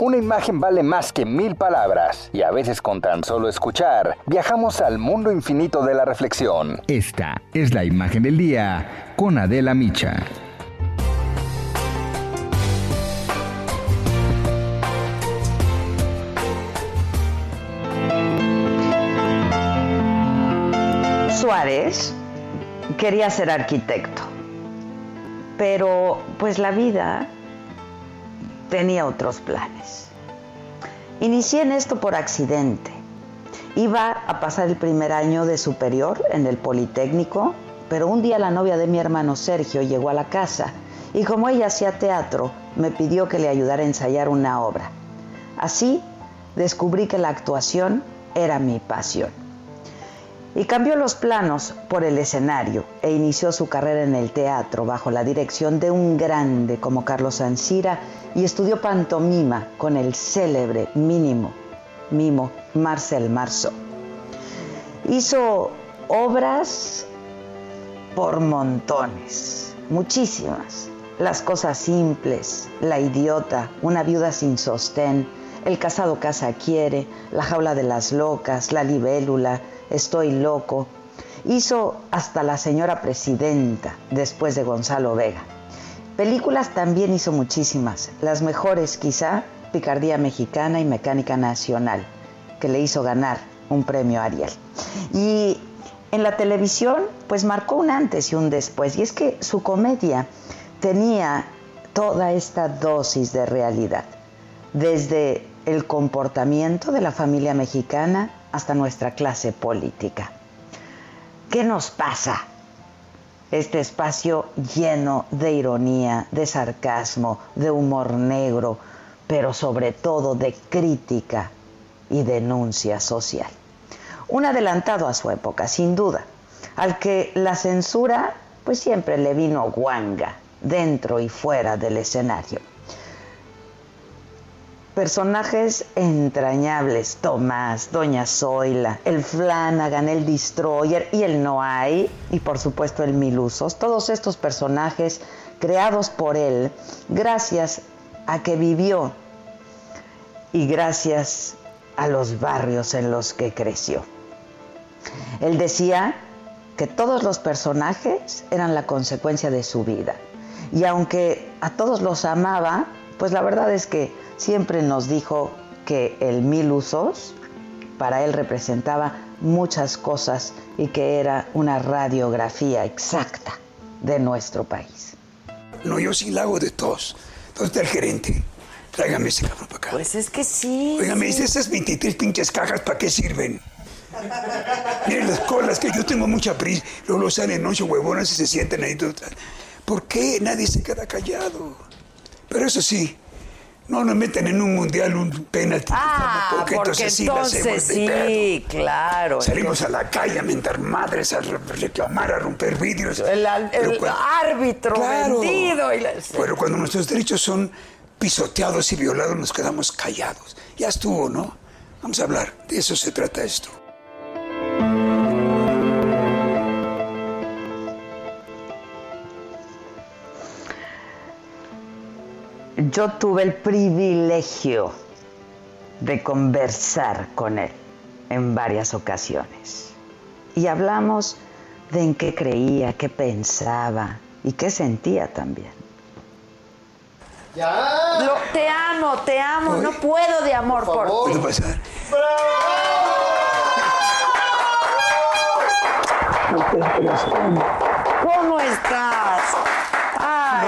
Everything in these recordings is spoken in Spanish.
Una imagen vale más que mil palabras, y a veces con tan solo escuchar, viajamos al mundo infinito de la reflexión. Esta es la imagen del día con Adela Micha. Suárez quería ser arquitecto, pero pues la vida tenía otros planes. Inicié en esto por accidente. Iba a pasar el primer año de superior en el Politécnico, pero un día la novia de mi hermano Sergio llegó a la casa y como ella hacía teatro, me pidió que le ayudara a ensayar una obra. Así descubrí que la actuación era mi pasión y cambió los planos por el escenario e inició su carrera en el teatro bajo la dirección de un grande como Carlos Ansira y estudió pantomima con el célebre mínimo mimo Marcel Marceau. Hizo obras por montones, muchísimas. Las cosas simples, La idiota, Una viuda sin sostén, El casado casa quiere, La jaula de las locas, La libélula, Estoy loco. Hizo hasta La señora presidenta después de Gonzalo Vega. Películas también hizo muchísimas, las mejores quizá Picardía Mexicana y Mecánica Nacional, que le hizo ganar un premio Ariel. Y en la televisión, pues marcó un antes y un después, y es que su comedia tenía toda esta dosis de realidad, desde el comportamiento de la familia mexicana hasta nuestra clase política. ¿Qué nos pasa? Este espacio lleno de ironía, de sarcasmo, de humor negro, pero sobre todo de crítica y denuncia social. Un adelantado a su época, sin duda, al que la censura pues siempre le vino guanga, dentro y fuera del escenario personajes entrañables, Tomás, Doña Zoila, el Flanagan, el Destroyer y el Noay, y por supuesto el Milusos, todos estos personajes creados por él gracias a que vivió y gracias a los barrios en los que creció. Él decía que todos los personajes eran la consecuencia de su vida. Y aunque a todos los amaba, pues la verdad es que siempre nos dijo que el mil usos para él representaba muchas cosas y que era una radiografía exacta de nuestro país. No, yo sí la hago de todos. ¿Dónde está el gerente? Tráigame ese cabrón para acá. Pues es que sí. Oiga, me dice, esas 23 pinches cajas, ¿para qué sirven? Miren las colas, que yo tengo mucha prisa. Luego salen ocho huevonas y se sienten ahí. ¿Por qué nadie se queda callado? Pero eso sí, no nos meten en un mundial un penalti. Ah, porque, entonces, sí, sí claro. Salimos a la calle a mentar madres, a reclamar, a romper vidrios. El, árbitro vendido. Pero cuando nuestros derechos son pisoteados y violados, nos quedamos callados. Ya estuvo, ¿no? Vamos a hablar. De eso se trata esto. Yo tuve el privilegio de conversar con él en varias ocasiones. Y hablamos de en qué creía, qué pensaba y qué sentía también. ¡Ya! te amo, te amo, no puedo de amor por, por ti. pasar? ¿Cómo estás?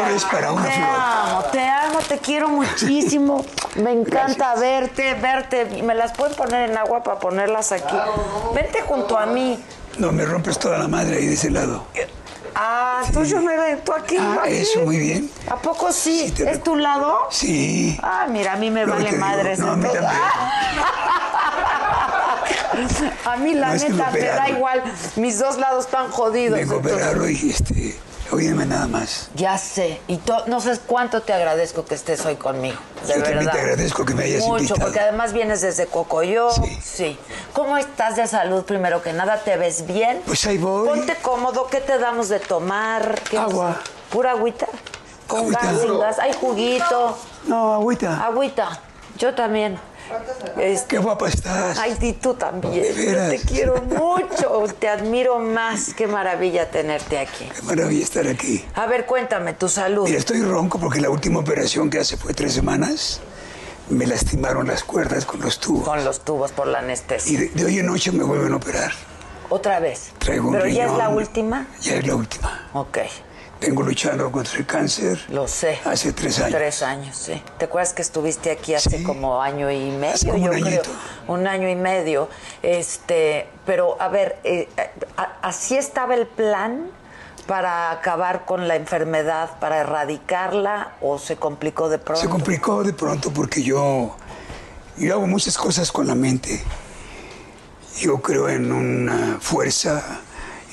Ay, para una te amo, te amo, te quiero muchísimo. Me encanta verte, verte. ¿Me las pueden poner en agua para ponerlas aquí? Vente junto a mí. No, me rompes toda la madre ahí de ese lado. Ah, tú yo me tú aquí. Ah, aquí. eso, muy bien. ¿A poco sí? ¿Es tu lado? Sí. Ah, mira, a mí me Lo vale madres. no, a mí entonces- a mí la No, neta me da igual. Mis dos lados están jodidos. Me cooperaron y este, óyeme nada más. Ya sé. Y no sé cuánto te agradezco que estés hoy conmigo. De Yo también verdad. te agradezco que me hayas Mucho, invitado. porque además vienes desde Cocoyo. Sí. ¿Cómo estás de salud primero que nada? ¿Te ves bien? Pues ahí voy. Ponte cómodo. ¿Qué te damos de tomar? ¿Qué- Agua. ¿Pura agüita? Con Agüita. gas, sin gas. Hay juguito. No, agüita. Agüita. Yo también. Este, Qué guapa estás. Ay, y tú también. Yo te quiero mucho. Te admiro más. Qué maravilla tenerte aquí. Qué maravilla estar aquí. A ver, cuéntame tu salud. Mira, estoy ronco porque la última operación que hace fue tres semanas. Me lastimaron las cuerdas con los tubos. Con los tubos por la anestesia. Y de, de hoy en noche me vuelven a operar. Otra vez. Traigo un Pero ya es la última. Ya es la última. Ok, Vengo luchando contra el cáncer. lo sé. Hace tres años. Tres años, sí. ¿Te acuerdas que estuviste aquí hace Sí. como año y medio? Hace como yo un creo. Un año y medio. Este, pero a ver, eh, ¿así estaba el plan para acabar con la enfermedad, para erradicarla o se complicó de pronto? Se complicó de pronto porque yo, yo hago muchas cosas con la mente. Yo creo en una fuerza,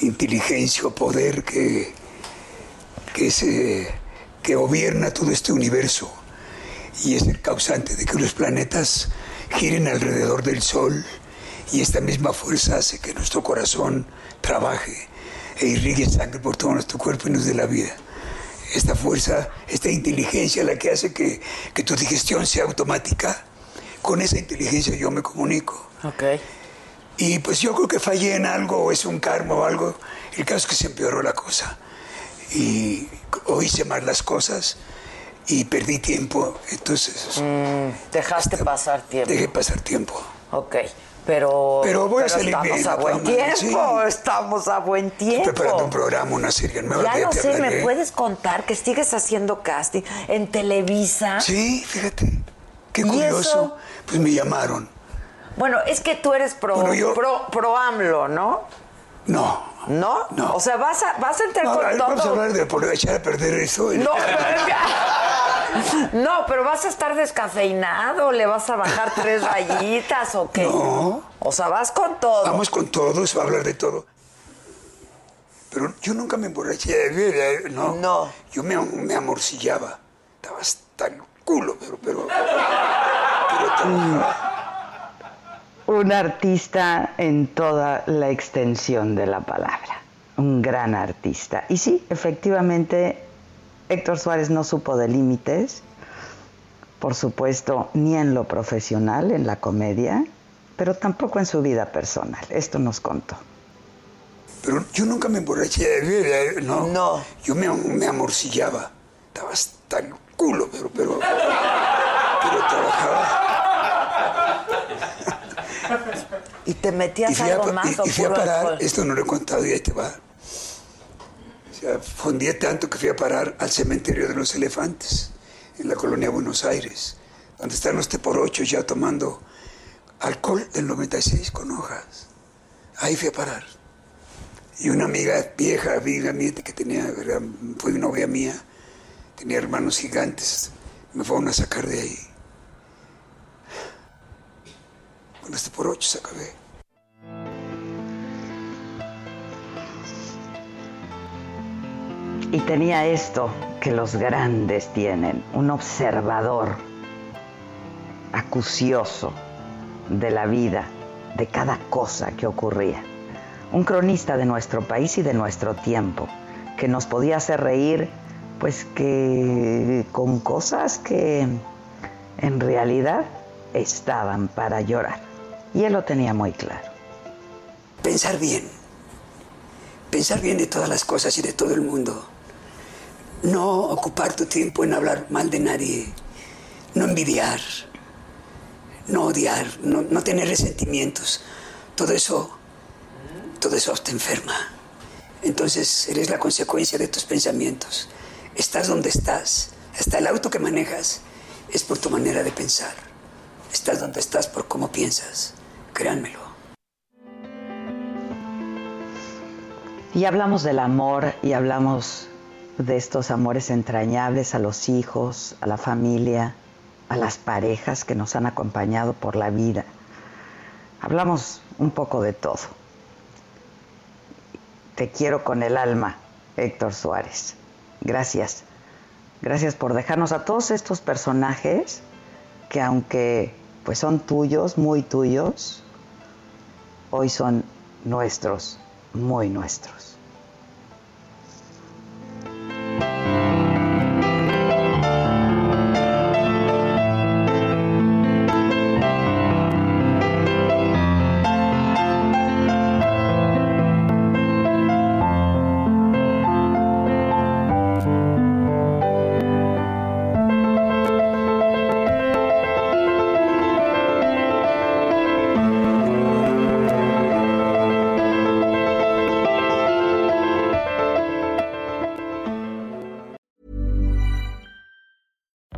inteligencia o poder que, que, que gobierna todo este universo y es el causante de que los planetas giren alrededor del Sol y esta misma fuerza hace que nuestro corazón trabaje e irrigue sangre por todo nuestro cuerpo y nos dé la vida. Esta fuerza, esta inteligencia la que hace que, que tu digestión sea automática, con esa inteligencia yo me comunico. Ok. Y pues yo creo que fallé en algo, o es un karma o algo. El caso es que se empeoró la cosa. Y o hice mal las cosas y perdí tiempo. Entonces Dejaste pasar tiempo. dejé pasar tiempo. Ok. Pero, Pero voy a salir estamos bien, a buen tiempo, sí. estamos a buen Estoy tiempo. preparando un programa, una serie nueva. Ya no sé, ¿me puedes contar que sigues haciendo casting en Televisa? Sí, fíjate. Qué ¿Y curioso. eso? Pues me llamaron. Bueno, es que tú eres pro, Bueno, yo- pro, pro AMLO, ¿no? No. ¿No? No. O sea, vas a, vas a entrar No, a con ver, todo. vamos a hablar de por echar a perder eso. No, pero, no, pero vas a estar descafeinado, le vas a bajar tres rayitas o qué. No. O sea, vas con todo. Vamos con todo, se va a hablar de todo. Pero yo nunca me emborraché, no. No. Yo me, me amorcillaba. Estaba hasta el culo, pero, pero, pero. Un artista en toda la extensión de la palabra. Un gran artista. Y sí, efectivamente, Héctor Suárez no supo de límites, por supuesto, ni en lo profesional, en la comedia, pero tampoco en su vida personal. Esto nos contó. Pero yo nunca me emborraché, no. No. Yo me, me amorcillaba. Estaba hasta el culo, pero, pero, pero trabajaba. ¿Y te metías Y fui a, algo pa- más y- o y fui a parar, alcohol? esto no lo he contado y ahí te va. O sea, fondié tanto que fui a parar al cementerio de los elefantes, en la colonia Buenos Aires, donde están los teporochos ya tomando alcohol del 96 con hojas. Ahí fui a parar. Y una amiga vieja, amiga mía, que tenía, era- fue novia mía, tenía hermanos gigantes, me fueron a sacar de ahí. Con los teporochos acabé. Y tenía esto que los grandes tienen, un observador acucioso de la vida, de cada cosa que ocurría. Un cronista de nuestro país y de nuestro tiempo, que nos podía hacer reír, pues que con cosas que en realidad estaban para llorar. Y él lo tenía muy claro. Pensar bien. Pensar bien de todas las cosas y de todo el mundo. No ocupar tu tiempo en hablar mal de nadie. No envidiar. No odiar. No, no tener resentimientos. Todo eso, todo eso te enferma. Entonces eres la consecuencia de tus pensamientos. Estás donde estás. Hasta el auto que manejas es por tu manera de pensar. Estás donde estás por cómo piensas. Créanmelo. Y hablamos del amor y hablamos de estos amores entrañables a los hijos, a la familia, a las parejas que nos han acompañado por la vida. Hablamos un poco de todo. Te quiero con el alma, Héctor Suárez. Gracias. Gracias por dejarnos a todos estos personajes que aunque pues son tuyos, muy tuyos, hoy son nuestros, muy nuestros.